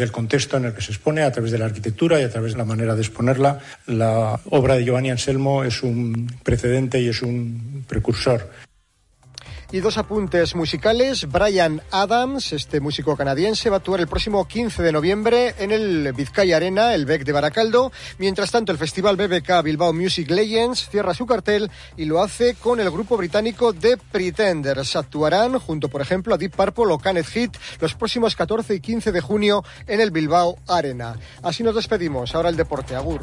del contexto en el que se expone, a través de la arquitectura y a través de la manera de exponerla. La obra de Giovanni Anselmo es un precedente y es un precursor y dos apuntes musicales. Brian Adams, este músico canadiense, va a actuar el próximo 15 de noviembre en el Vizcaya Arena, el BEC de Baracaldo. Mientras tanto, el festival BBK Bilbao Music Legends cierra su cartel y lo hace con el grupo británico The Pretenders. Actuarán junto, por ejemplo, a Deep Purple o Canet Hit los próximos 14 y 15 de junio en el Bilbao Arena. Así nos despedimos. Ahora el deporte. Agur.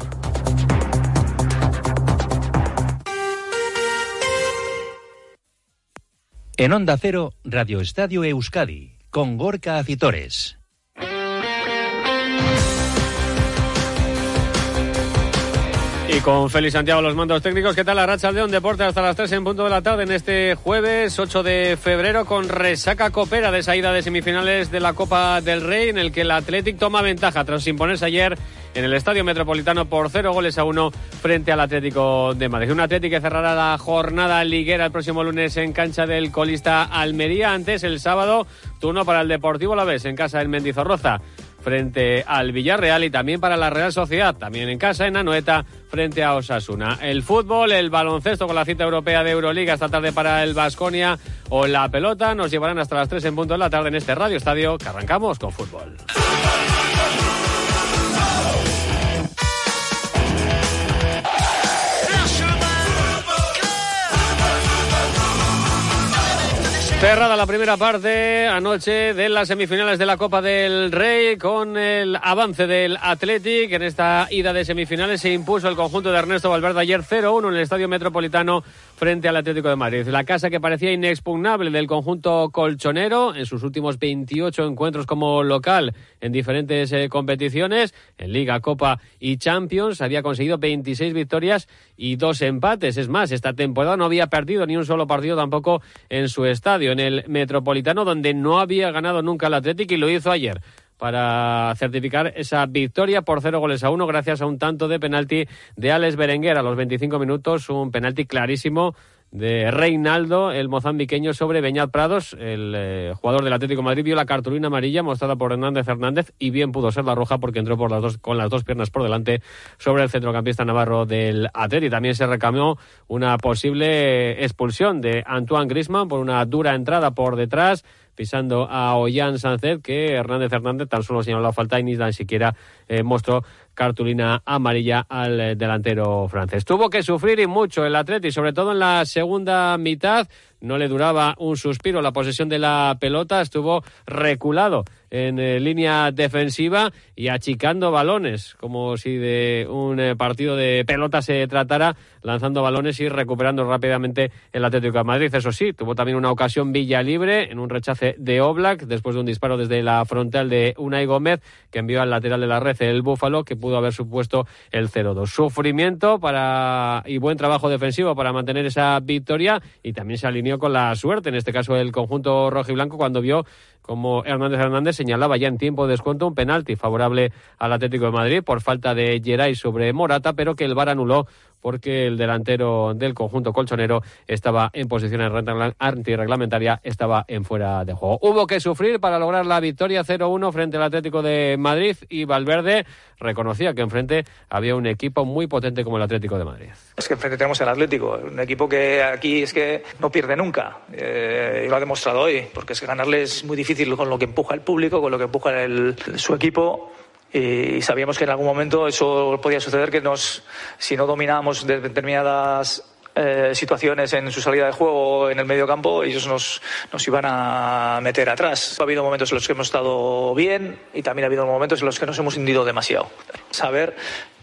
En Onda Cero, Radio Estadio Euskadi, con Gorka Acitores. Y con Félix Santiago los mandos técnicos, ¿qué tal la racha de un deporte hasta las 3 en punto de la tarde en este jueves 8 de febrero con resaca copera de salida de semifinales de la Copa del Rey en el que el Athletic toma ventaja tras imponerse ayer en el Estadio Metropolitano por 0 goles a 1 frente al Atlético de Madrid. Un Atlético que cerrará la jornada liguera el próximo lunes en cancha del colista Almería. Antes, el sábado, turno para el Deportivo La Vez en casa del Mendizorroza frente al Villarreal y también para la Real Sociedad, también en casa en Anoeta frente a Osasuna. El fútbol, el baloncesto con la cita europea de Euroliga esta tarde para el Vasconia o la pelota nos llevarán hasta las 3 en punto de la tarde en este Radio Estadio que arrancamos con fútbol. Cerrada la primera parte anoche de las semifinales de la Copa del Rey con el avance del Athletic. En esta ida de semifinales se impuso el conjunto de Ernesto Valverde ayer 0-1 en el Estadio Metropolitano frente al Atlético de Madrid. La casa que parecía inexpugnable del conjunto colchonero en sus últimos 28 encuentros como local en diferentes eh, competiciones, en Liga, Copa y Champions, había conseguido 26 victorias y dos empates. Es más, esta temporada no había perdido ni un solo partido tampoco en su estadio, en el Metropolitano, donde no había ganado nunca el Atlético y lo hizo ayer para certificar esa victoria por cero goles a uno gracias a un tanto de penalti de Alex Berenguer. A los 25 minutos, un penalti clarísimo de Reinaldo, el mozambiqueño sobre Beñat Prados, el eh, jugador del Atlético Madrid, vio la cartulina amarilla mostrada por Hernández Hernández y bien pudo ser la roja porque entró por las dos, con las dos piernas por delante sobre el centrocampista navarro del Atlético. También se recamó una posible expulsión de Antoine Grisman por una dura entrada por detrás pisando a Ollán Sánchez, que Hernández Hernández tan solo señaló la falta y ni siquiera eh, mostró cartulina amarilla al eh, delantero francés. Tuvo que sufrir y mucho el Atleti, sobre todo en la segunda mitad. No le duraba un suspiro la posesión de la pelota, estuvo reculado en eh, línea defensiva y achicando balones, como si de un eh, partido de pelota se tratara, lanzando balones y recuperando rápidamente el Atlético de Madrid. Eso sí, tuvo también una ocasión Villa Libre en un rechace de Oblak, después de un disparo desde la frontal de Unai Gómez, que envió al lateral de la red el Búfalo, que pudo haber supuesto el 0-2. Sufrimiento para y buen trabajo defensivo para mantener esa victoria y también se alineó con la suerte, en este caso el conjunto rojo y blanco, cuando vio como Hernández Hernández señalaba ya en tiempo de descuento un penalti favorable al Atlético de Madrid por falta de Geray sobre Morata, pero que el VAR anuló porque el delantero del conjunto colchonero estaba en posición antirreglamentaria, estaba en fuera de juego. Hubo que sufrir para lograr la victoria 0-1 frente al Atlético de Madrid y Valverde reconocía que enfrente había un equipo muy potente como el Atlético de Madrid. Es que enfrente tenemos el Atlético, un equipo que aquí es que no pierde nunca eh, y lo ha demostrado hoy, porque es que ganarle es muy difícil con lo que empuja el público, con lo que empuja el, su equipo. Y sabíamos que en algún momento eso podía suceder que nos si no dominábamos determinadas eh, situaciones en su salida de juego en el medio campo ellos nos, nos iban a meter atrás. Ha habido momentos en los que hemos estado bien y también ha habido momentos en los que nos hemos hundido demasiado. Saber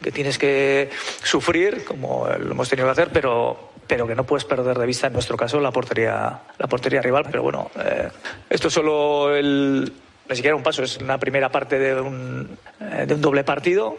que tienes que sufrir como lo hemos tenido que hacer pero pero que no puedes perder de vista en nuestro caso la portería la portería rival pero bueno eh, esto es solo el ni siquiera un paso, es una primera parte de un, eh, de un doble partido,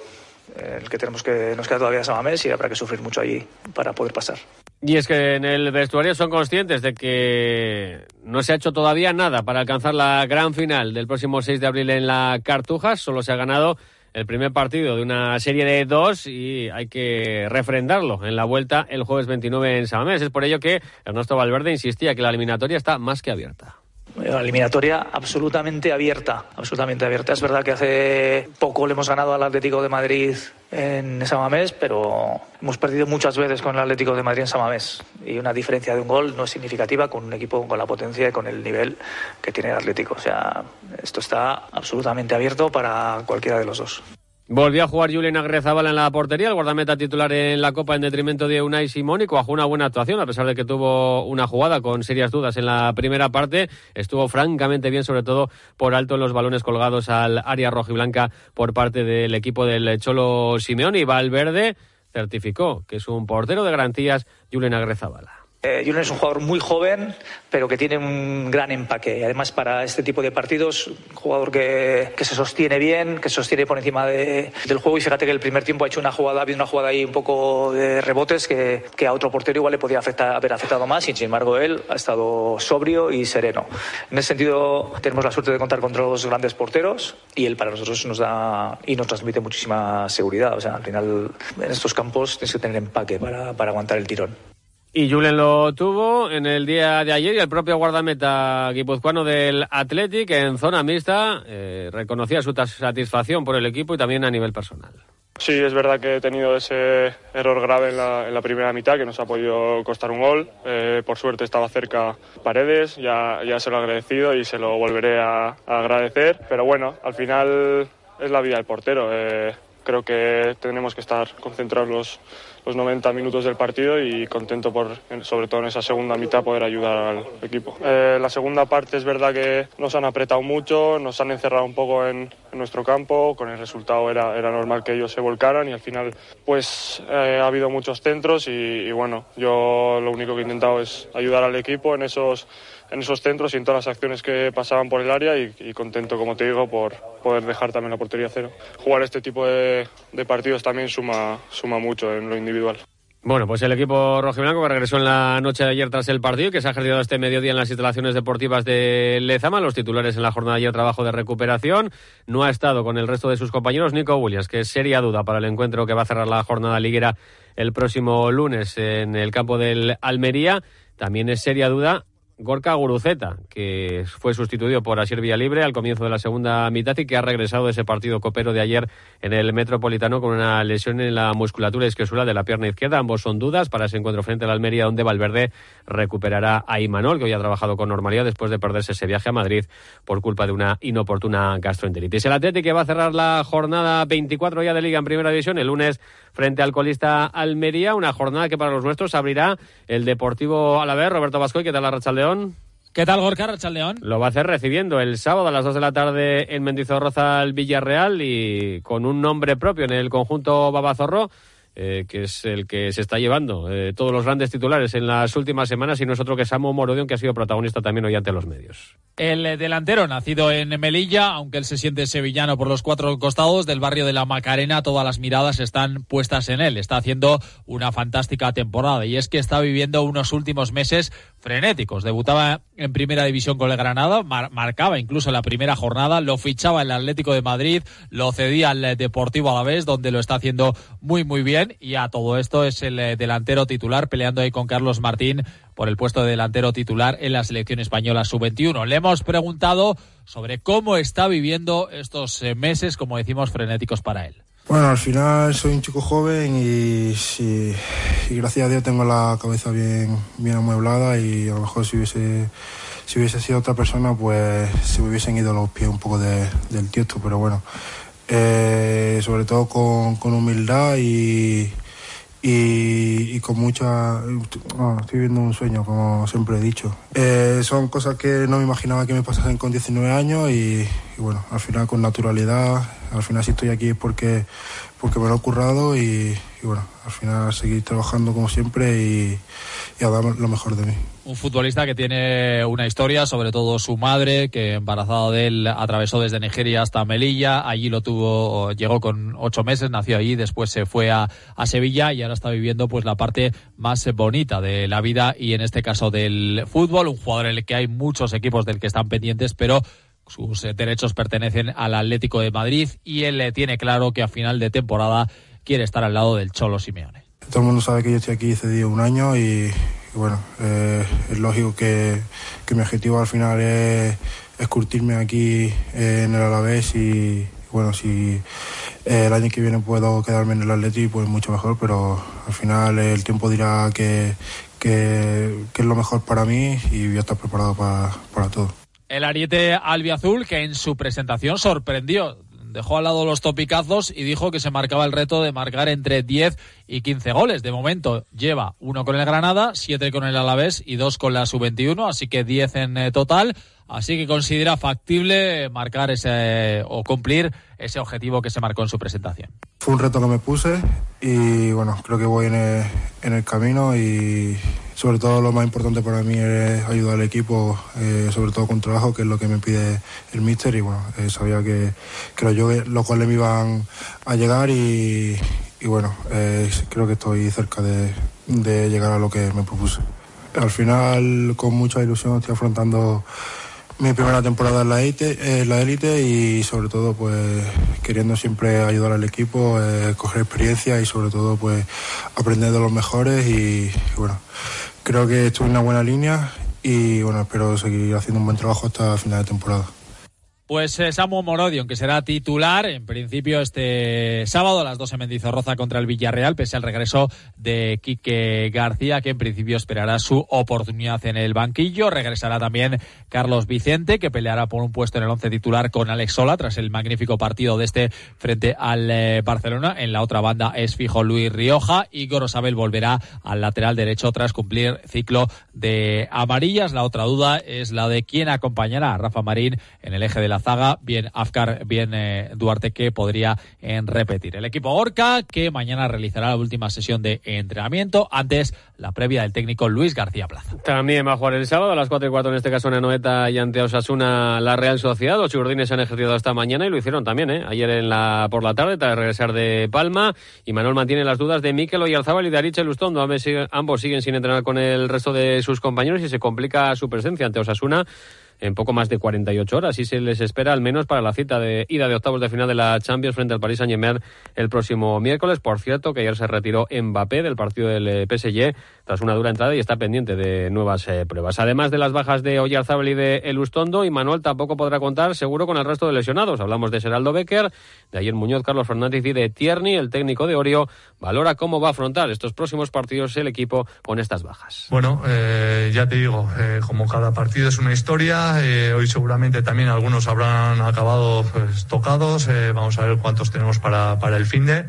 eh, el que tenemos que nos queda todavía Samamés y habrá que sufrir mucho allí para poder pasar. Y es que en el vestuario son conscientes de que no se ha hecho todavía nada para alcanzar la gran final del próximo 6 de abril en la Cartuja, solo se ha ganado el primer partido de una serie de dos y hay que refrendarlo en la vuelta el jueves 29 en Samamés. Es por ello que Ernesto Valverde insistía que la eliminatoria está más que abierta Una eliminatoria absolutamente abierta, absolutamente abierta. Es verdad que hace poco le hemos ganado al Atlético de Madrid en Samamés, pero hemos perdido muchas veces con el Atlético de Madrid en Samamés. Y una diferencia de un gol no es significativa con un equipo con la potencia y con el nivel que tiene el Atlético. O sea, esto está absolutamente abierto para cualquiera de los dos. Volvió a jugar Julián Agrezabala en la portería, el guardameta titular en la Copa en detrimento de Unai Simón y cuajó una buena actuación, a pesar de que tuvo una jugada con serias dudas en la primera parte. Estuvo francamente bien, sobre todo por alto en los balones colgados al área rojiblanca por parte del equipo del Cholo Simeón y Valverde certificó que es un portero de garantías Julián Agrezabala. Eh, es un jugador muy joven, pero que tiene un gran empaque. Además, para este tipo de partidos, un jugador que, que se sostiene bien, que se sostiene por encima de, del juego. Y fíjate que el primer tiempo ha hecho una jugada, ha habido una jugada ahí un poco de rebotes que, que a otro portero igual le podía afectar, haber afectado más. Y sin embargo, él ha estado sobrio y sereno. En ese sentido, tenemos la suerte de contar con dos grandes porteros y él para nosotros nos da y nos transmite muchísima seguridad. O sea, al final, en estos campos tienes que tener empaque para, para aguantar el tirón. Y Julen lo tuvo en el día de ayer y el propio guardameta guipuzcoano del Athletic en zona mixta eh, reconocía su satisfacción por el equipo y también a nivel personal. Sí, es verdad que he tenido ese error grave en la, primera mitad que nos ha podido costar un gol. Eh, por suerte estaba cerca Paredes, ya, ya se lo he agradecido y se lo volveré a, a agradecer. Pero bueno, al final es la vida del portero. Eh, creo que tenemos que estar concentrados los, los 90 minutos del partido y contento por, sobre todo en esa segunda mitad, poder ayudar al equipo. Eh, la segunda parte es verdad que nos han apretado mucho, nos han encerrado un poco en, en nuestro campo, con el resultado era, era normal que ellos se volcaran y al final pues eh, ha habido muchos centros y, y bueno, yo lo único que he intentado es ayudar al equipo en esos en esos centros y en todas las acciones que pasaban por el área y, contento, como te digo, por poder dejar también la portería cero. Jugar este tipo de, de partidos también suma, suma mucho en lo individual. Bueno, pues el equipo rojiblanco que regresó en la noche de ayer tras el partido, que se ha ejercido este mediodía en las instalaciones deportivas de Lezama, los titulares en la jornada de ayer trabajo de recuperación, no ha estado con el resto de sus compañeros Nico Williams, que es seria duda para el encuentro que va a cerrar la jornada liguera el próximo lunes en el campo del Almería, también es seria duda Gorka Guruceta, que fue sustituido por Asier Villalibre al comienzo de la segunda mitad y que ha regresado de ese partido copero de ayer en el Metropolitano con una lesión en la musculatura esquiosural de la pierna izquierda. Ambos son dudas para ese encuentro frente a la Almería, donde Valverde recuperará a Imanol, que hoy ha trabajado con normalidad después de perderse ese viaje a Madrid por culpa de una inoportuna gastroenteritis. El Atlético va a cerrar la jornada 24 ya de Liga en Primera División el lunes frente al colista Almería, una jornada que para los nuestros abrirá el Deportivo Alavés. Roberto Vascoy, ¿qué tal la Racha León? ¿Qué tal, Gorka León? Lo va a hacer recibiendo el sábado a las 2 de la tarde en Mendizorroza al Villarreal y con un nombre propio en el conjunto Babazorro. Eh, que es el que se está llevando eh, todos los grandes titulares en las últimas semanas y no es otro que Samu Morodion, que ha sido protagonista también hoy ante los medios. El eh, delantero, nacido en Melilla, aunque él se siente sevillano por los cuatro costados del barrio de la Macarena, todas las miradas están puestas en él. Está haciendo una fantástica temporada y es que está viviendo unos últimos meses frenéticos. Debutaba en primera división con el Granada, mar marcaba incluso la primera jornada, lo fichaba el Atlético de Madrid, lo cedía al Deportivo Alavés, donde lo está haciendo muy, muy bien y a todo esto es el eh, delantero titular peleando ahí con Carlos Martín por el puesto de delantero titular en la selección española sub-21. Le hemos preguntado sobre cómo está viviendo estos eh, meses, como decimos, frenéticos para él. Bueno, al final soy un chico joven y, y, y, gracias a Dios tengo la cabeza bien, bien amueblada y a lo mejor si hubiese, si hubiese sido otra persona pues se me hubiesen ido los pies un poco de, del tiesto, pero bueno, eh, sobre todo con, con humildad y, y, con mucha... Oh, estoy viendo un sueño, como siempre he dicho. Eh, son cosas que no me imaginaba que me pasasen con 19 años y, bueno, al final con naturalidad, al final si estoy aquí es porque, porque me lo he currado y, y bueno, al final seguir trabajando como siempre y, y a dar lo mejor de mí. Un futbolista que tiene una historia, sobre todo su madre, que embarazada de él atravesó desde Nigeria hasta Melilla, allí lo tuvo, llegó con ocho meses, nació allí, después se fue a, a Sevilla y ahora está viviendo pues la parte más bonita de la vida y en este caso del fútbol, un jugador en el que hay muchos equipos del que están pendientes, pero sus derechos pertenecen al Atlético de Madrid y él tiene claro que a final de temporada quiere estar al lado del Cholo Simeone. Todo el mundo sabe que yo estoy aquí cedido un año y, bueno, eh, es lógico que, que, mi objetivo al final es, es curtirme aquí en el Alavés y bueno, si el año que viene puedo quedarme en el Atleti, pues mucho mejor, pero al final el tiempo dirá que, que, que es lo mejor para mí y voy a estar preparado para, para todo. El ariete albiazul que en su presentación sorprendió dejó al lado los topicazos y dijo que se marcaba el reto de marcar entre 10 y 15 goles. De momento lleva uno con el Granada, siete con el Alavés y dos con la sub-21, así que 10 en eh, total. Así que considera factible marcar ese o cumplir ese objetivo que se marcó en su presentación. Fue un reto que me puse y bueno, creo que voy en el, en el camino y sobre todo lo más importante para mí es ayudar al equipo, eh, sobre todo con trabajo, que es lo que me pide el míster y bueno, eh, sabía que, que los, yo, los cuales me iban a llegar y, y bueno, eh, creo que estoy cerca de, de llegar a lo que me propuse. Al final, con mucha ilusión, estoy afrontando mi primera temporada en la élite, la élite y sobre todo pues queriendo siempre ayudar al equipo, eh, coger experiencia y sobre todo pues aprender de los mejores y, bueno, creo que estoy en una buena línea y bueno, espero seguir haciendo un buen trabajo hasta final de temporada. Pues eh, Samu Morodion, que será titular en principio este sábado a las 12 en Mendizorroza contra el Villarreal, pese al regreso de Quique García, que en principio esperará su oportunidad en el banquillo. Regresará también Carlos Vicente, que peleará por un puesto en el once titular con Alex Sola, tras el magnífico partido de este frente al eh, Barcelona. En la otra banda es fijo Luis Rioja y Gorosabel volverá al lateral derecho tras cumplir ciclo de amarillas. La otra duda es la de quién acompañará a Rafa Marín en el eje de la zaga, bien Afkar, bien eh, Duarte, que podría eh, repetir. El equipo Orca, que mañana realizará la última sesión de entrenamiento, antes la previa del técnico Luis García Plaza. También va a jugar el sábado a las 4 y 4, en este caso en Anoeta y ante Osasuna, la Real Sociedad. Los chigurdines se han ejercido esta mañana y lo hicieron también, ¿eh? ayer en la, por la tarde, tras regresar de Palma. Y Manuel mantiene las dudas de Mikel Oyarzábal y de Ariche Lustondo. Ambos siguen sin entrenar con el resto de sus compañeros y se complica su presencia ante Osasuna en poco más de 48 horas y se les espera al menos para la cita de ida de octavos de final de la Champions frente al Paris Saint-Germain el próximo miércoles. Por cierto, que ayer se retiró Mbappé del partido del eh, PSG tras una dura entrada y está pendiente de nuevas eh, pruebas. Además de las bajas de Oyarzábal y de Elustondo, y Manuel tampoco podrá contar seguro con el resto de lesionados. Hablamos de Geraldo Becker, de ayer Muñoz, Carlos Fernández y de Tierney. El técnico de Orio valora cómo va a afrontar estos próximos partidos el equipo con estas bajas. Bueno, eh, ya te digo, eh, como cada partido es una historia, hoy seguramente también algunos habrán acabado pues, tocados. Vamos a ver cuántos tenemos para, para el fin de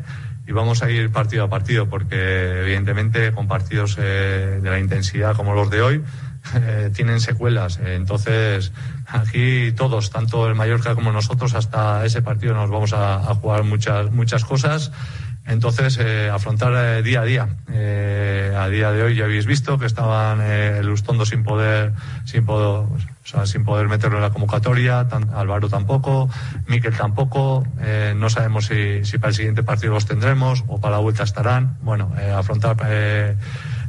y vamos a ir partido a partido porque evidentemente con partidos eh, de la intensidad como los de hoy eh, tienen secuelas. entonces aquí todos, tanto el Mallorca como nosotros, hasta ese partido nos vamos a, a jugar muchas muchas cosas. Entonces, eh, afrontar eh, día a día. Eh, a día de hoy ya habéis visto que estaban el Ustondo sin poder, sin poder, o sea, sin poder meterlo en la convocatoria, tan, Álvaro tampoco, Miquel tampoco. No sabemos si, para el siguiente partido los tendremos o para la vuelta estarán. Bueno, afrontar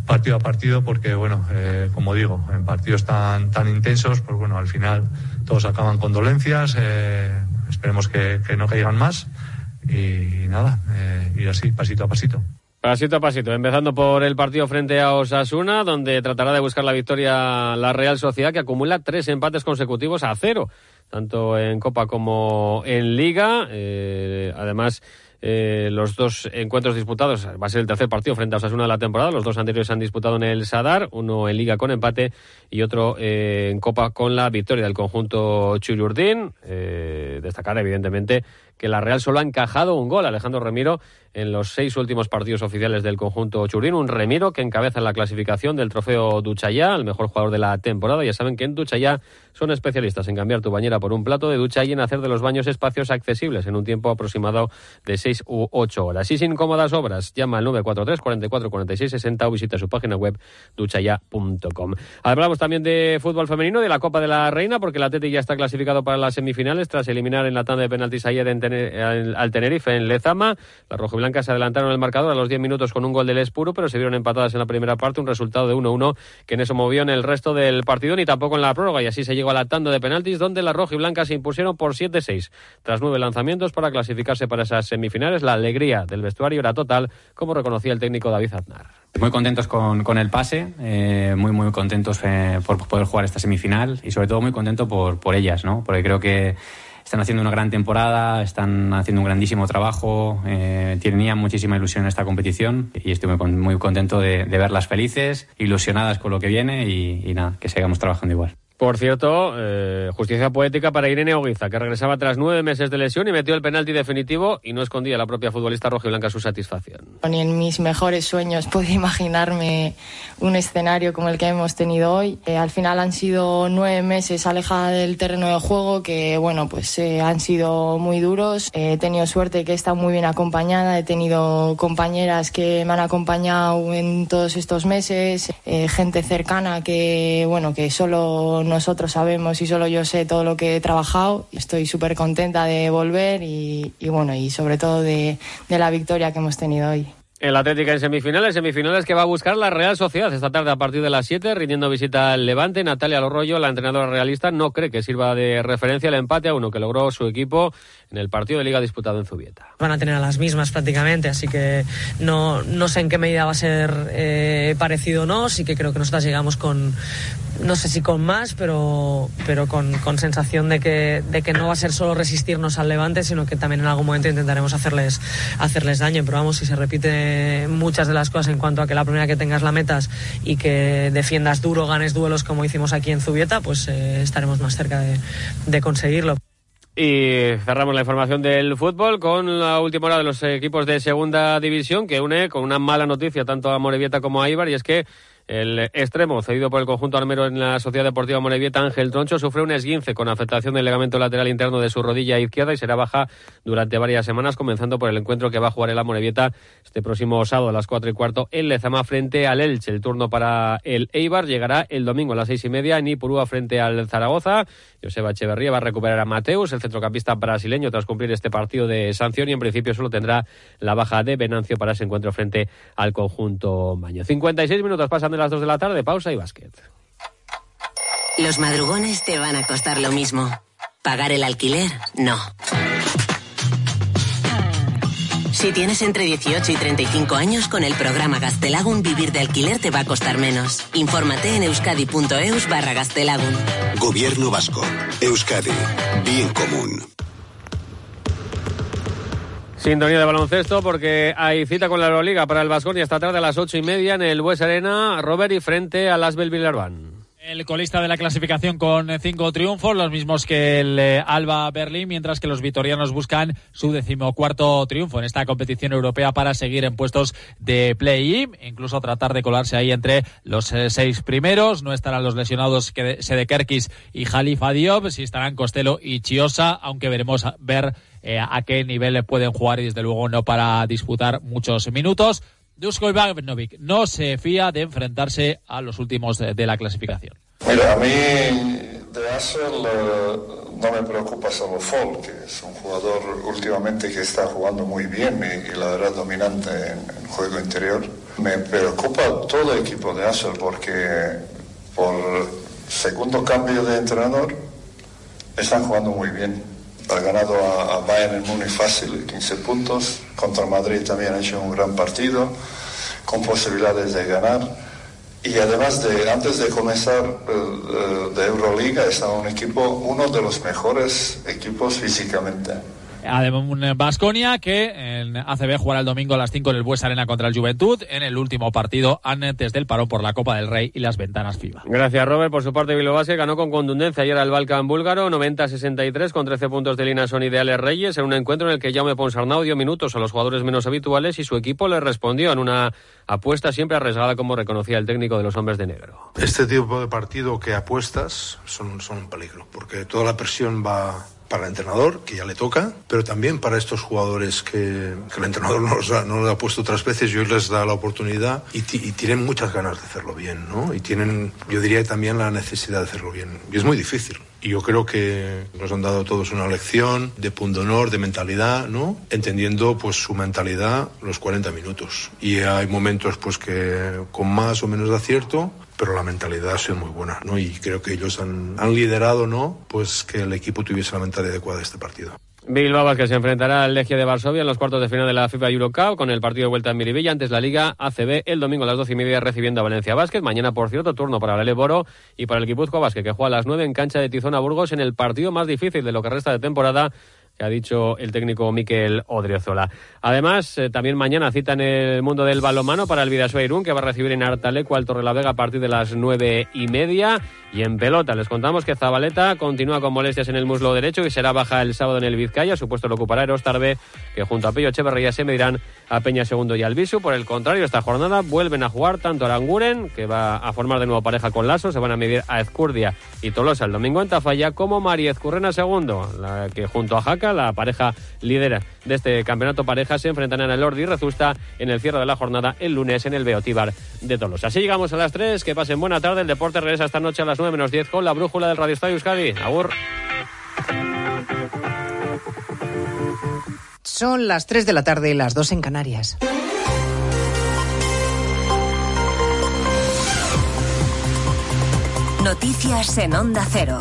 partido a partido porque, bueno, como digo, en partidos tan, tan intensos, pues bueno, al final todos acaban con dolencias. esperemos que no caigan más y nada, eh, ir así, pasito a pasito. Pasito a pasito, empezando por el partido frente a Osasuna, donde tratará de buscar la victoria la Real Sociedad, que acumula tres empates consecutivos a cero, tanto en Copa como en Liga. Eh, además, eh, los dos encuentros disputados, va a ser el tercer partido frente a Osasuna de la temporada, los dos anteriores se han disputado en el Sadar, uno en Liga con empate y otro eh, en Copa con la victoria del conjunto Chuyurdín. Eh, destacar, evidentemente, que la Real solo ha encajado un gol, Alejandro Remiro, en los seis últimos partidos oficiales del conjunto Churín. Un Remiro que encabeza la clasificación del trofeo Duchayá, el mejor jugador de la temporada. Ya saben que en Duchayá son especialistas en cambiar tu bañera por un plato de ducha y en hacer de los baños espacios accesibles en un tiempo aproximado de seis u ocho horas. Y sin cómodas obras, llama al 943 44 46 60 o visita su página web duchaya.com. Hablamos también de fútbol femenino, de la Copa de la Reina, porque el Atleti ya está clasificado para las semifinales tras eliminar en la tanda de penaltis ayer en Tener al Tenerife en Lezama. La rojo blancas se adelantaron el marcador a los 10 minutos con un gol del Espuro, pero se vieron empatadas en la primera parte, un resultado de 1-1 que no se movió en el resto del partido ni tampoco en la prórroga y así se llegó a la tanda de penaltis donde la roja y blanca se impusieron por 7-6. Tras nueve lanzamientos para clasificarse para esas semifinales, la alegría del vestuario era total, como reconocía el técnico David Aznar. Muy contentos con, con el pase, eh, muy muy contentos eh, por poder jugar esta semifinal y sobre todo muy contento por, por ellas, ¿no? Porque creo que están haciendo una gran temporada, están haciendo un grandísimo trabajo, eh, tenían muchísima ilusión en esta competición y estoy muy, contento de, verlas felices, ilusionadas con lo que viene y nada, que sigamos trabajando igual. Por cierto, eh, justicia poética para Irene Oguiza, que regresaba tras nueve meses de lesión y metió el penalti definitivo y no escondía la propia futbolista rojiblanca su satisfacción. Ni en mis mejores sueños pude imaginarme un escenario como el que hemos tenido hoy. Eh, al final han sido nueve meses alejada del terreno de juego que, bueno, pues eh, han sido muy duros. he tenido suerte que he estado muy bien acompañada, he tenido compañeras que me han acompañado en todos estos meses, eh, gente cercana que, bueno, que solo nosotros sabemos y solo yo sé todo lo que he trabajado. Estoy súper contenta de volver y, bueno, y sobre todo de, de la victoria que hemos tenido hoy. El Atlético en semifinales, semifinales que va a buscar la Real Sociedad esta tarde a partir de las 7, rindiendo visita al Levante. Natalia Lorroyo, la entrenadora realista, no cree que sirva de referencia el empate a uno que logró su equipo en el partido de liga disputado en Zubieta. Van a tener a las mismas prácticamente, así que no, no sé en qué medida va a ser eh, parecido o no. Sí que creo que nosotras llegamos con, no sé si con más, pero, pero con, con sensación de que, de que no va a ser solo resistirnos al Levante, sino que también en algún momento intentaremos hacerles, hacerles daño. Pero vamos, si se repite muchas de las cosas en cuanto a que la primera que tengas la metas y que defiendas duro, ganes duelos como hicimos aquí en Zubieta, pues eh, estaremos más cerca de, de conseguirlo. Y cerramos la información del fútbol con la última hora de los equipos de segunda división que une con una mala noticia tanto a Morevieta como a Ibar y es que el extremo cedido por el conjunto armero en la Sociedad Deportiva Morevieta, Ángel Troncho, sufre un esguince con afectación del ligamento lateral interno de su rodilla izquierda y será baja durante varias semanas, comenzando por el encuentro que va a jugar el Amorebieta este próximo sábado a las cuatro y cuarto en Lezama frente al Elche. El turno para el Eibar llegará el domingo a las seis y media en Ipurúa frente al Zaragoza. Joseba Echeverría va a recuperar a Mateus, el centrocampista brasileño, tras cumplir este partido de sanción y en principio solo tendrá la baja de Venancio para ese encuentro frente al conjunto Maño. 56 minutos pasan de las 2 de la tarde, pausa y básquet. Los madrugones te van a costar lo mismo. Pagar el alquiler, no. Si tienes entre 18 y 35 años, con el programa Gastelagun, vivir de alquiler te va a costar menos. Infórmate en euskadi.eus barra Gastelagun. Gobierno Vasco. Euskadi. Bien común. Sintonía de baloncesto porque hay cita con la Euroliga para el Vasconia esta tarde a las ocho y media en el Bues Arena, Robert y frente al Asbel Villarban. El colista de la clasificación con cinco triunfos, los mismos que el eh, Alba Berlín, mientras que los vitorianos buscan su decimocuarto triunfo en esta competición europea para seguir en puestos de play-in, incluso tratar de colarse ahí entre los eh, seis primeros. No estarán los lesionados Sedekerkis y Jalifa Diop, si estarán Costello y Chiosa, aunque veremos ver eh, a qué nivel pueden jugar y desde luego no para disputar muchos minutos. Dusko Ivanovic no se fía de enfrentarse a los últimos de, de la clasificación. Mira, a mí de Asel uh, no me preocupa solo Fall, que es un jugador últimamente que está jugando muy bien y, y la verdad dominante en, en, juego interior. Me preocupa todo el equipo de Asel porque por segundo cambio de entrenador están jugando muy bien. Ha ganado a, Bayern en muy fácil, 15 puntos. Contra Madrid también ha hecho un gran partido, con posibilidades de ganar. Y además de antes de comenzar uh, de Euroliga está un equipo uno de los mejores equipos físicamente. Además, un Basconia que en ACB jugará el domingo a las 5 en el Bues Arena contra el Juventud en el último partido antes del parón por la Copa del Rey y las ventanas FIBA. Gracias, Robert. Por su parte, Bilbao Basket ganó con contundencia ayer al Balkan búlgaro, 90-63 con 13 puntos de línea son ideales Reyes en un encuentro en el que Jaume Ponsarnau dio minutos a los jugadores menos habituales y su equipo le respondió en una apuesta siempre arriesgada como reconocía el técnico de los hombres de negro. Este tipo de partido que apuestas son, son un peligro porque toda la presión va para el entrenador, que ya le toca, pero también para estos jugadores que, que el entrenador no los, ha, no los ha puesto otras veces y hoy les da la oportunidad y, y, tienen muchas ganas de hacerlo bien, ¿no? Y tienen, yo diría también la necesidad de hacerlo bien. Y es muy difícil. Y yo creo que nos han dado todos una lección de punto honor, de mentalidad, ¿no? Entendiendo pues su mentalidad los 40 minutos. Y hay momentos pues que con más o menos de acierto, pero la mentalidad ha sido muy buena, ¿no? Y creo que ellos han, liderado, ¿no? Pues que el equipo tuviese la mentalidad adecuada de este partido. Bilbao que se enfrentará al Legia de Varsovia en los cuartos de final de la FIFA Eurocup con el partido de vuelta en Miribilla antes la Liga ACB el domingo a las doce y media recibiendo a Valencia Basket. Mañana, por cierto, turno para el Boro y para el Guipúzcoa Basket que juega a las nueve en cancha de Tizona Burgos en el partido más difícil de lo que resta de temporada que ha dicho el técnico Miquel Odriozola. Además, eh, también mañana cita en el mundo del balomano para el Vidasoa Irún, que va a recibir en Artaleco al Torrelavega a partir de las nueve y media. Y en pelota, les contamos que Zabaleta continúa con molestias en el muslo derecho y será baja el sábado en el Vizcaya. Su puesto lo ocupará Tarbe, que junto a Pello Echeverría se medirán a Peña Segundo y Albisu. Por el contrario, esta jornada vuelven a jugar tanto Aranguren, que va a formar de nuevo pareja con Lasso, se van a medir a Ezcurdia y Tolosa el domingo en Tafalla, como María Ezcurrena Segundo, la que junto a Jaca, la pareja líder de este campeonato pareja, se enfrentarán al Lordi y Rezusta en el cierre de la jornada el lunes en el Beotíbar de Tolosa. Así llegamos a las 3, que pasen buena tarde. El deporte regresa esta noche a las 9 menos 10 con la brújula del Radio Estadio Euskadi. Agur. Son las 3 de la tarde, las 2 en Canarias. Noticias en Onda Cero.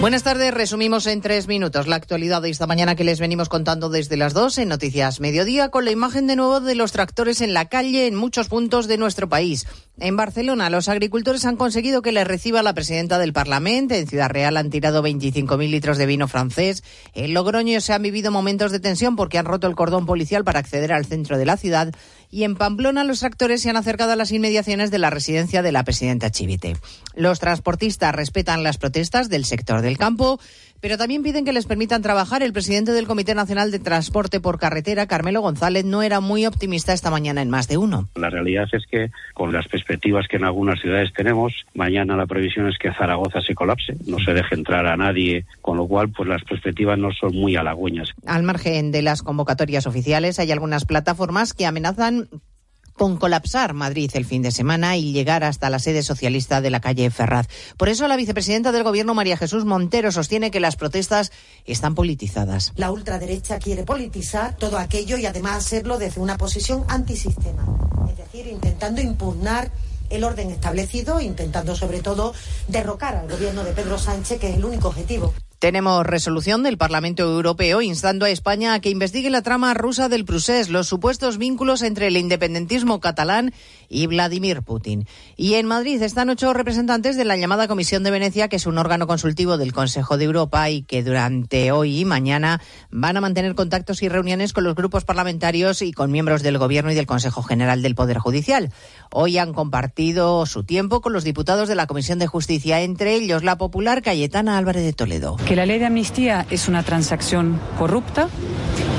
Buenas tardes, resumimos en tres minutos la actualidad de esta mañana que les venimos contando desde las dos en Noticias Mediodía con la imagen de nuevo de los tractores en la calle en muchos puntos de nuestro país. En Barcelona, los agricultores han conseguido que les reciba la presidenta del Parlamento. En Ciudad Real han tirado 25.000 litros de vino francés. En Logroño se han vivido momentos de tensión porque han roto el cordón policial para acceder al centro de la ciudad. Y en Pamplona, los tractores se han acercado a las inmediaciones de la residencia de la presidenta Chivite. Los transportistas respetan las protestas del sector del campo pero también piden que les permitan trabajar. El presidente del Comité Nacional de Transporte por Carretera, Carmelo González, no era muy optimista esta mañana en más de uno. La realidad es que, con las perspectivas que en algunas ciudades tenemos, mañana la previsión es que Zaragoza se colapse, no se deje entrar a nadie, con lo cual, pues las perspectivas no son muy halagüeñas. Al margen de las convocatorias oficiales, hay algunas plataformas que amenazan con colapsar Madrid el fin de semana y llegar hasta la sede socialista de la calle Ferraz. Por eso la vicepresidenta del Gobierno, María Jesús Montero, sostiene que las protestas están politizadas. La ultraderecha quiere politizar todo aquello y además hacerlo desde una posición antisistema, es decir, intentando impugnar el orden establecido, intentando sobre todo derrocar al gobierno de Pedro Sánchez, que es el único objetivo. Tenemos resolución del Parlamento Europeo instando a España a que investigue la trama rusa del Prusés, los supuestos vínculos entre el independentismo catalán y Vladimir Putin. Y en Madrid están ocho representantes de la llamada Comisión de Venecia, que es un órgano consultivo del Consejo de Europa y que durante hoy y mañana van a mantener contactos y reuniones con los grupos parlamentarios y con miembros del Gobierno y del Consejo General del Poder Judicial. Hoy han compartido su tiempo con los diputados de la Comisión de Justicia, entre ellos la popular Cayetana Álvarez de Toledo la ley de amnistía es una transacción corrupta,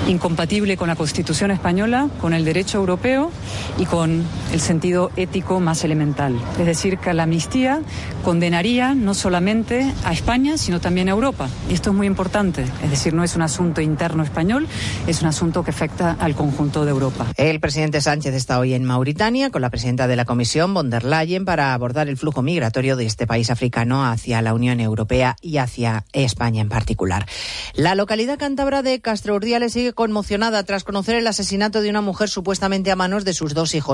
incompatible con la Constitución española, con el derecho europeo y con el sentido ético más elemental. Es decir, que la amnistía condenaría no solamente a España, sino también a Europa. Y esto es muy importante. Es decir, no es un asunto interno español, es un asunto que afecta al conjunto de Europa. El presidente Sánchez está hoy en Mauritania con la presidenta de la Comisión, von der Leyen, para abordar el flujo migratorio de este país africano hacia la Unión Europea y hacia España. En particular. La localidad cántabra de Castro Urdiales sigue conmocionada tras conocer el asesinato de una mujer supuestamente a manos de sus dos hijos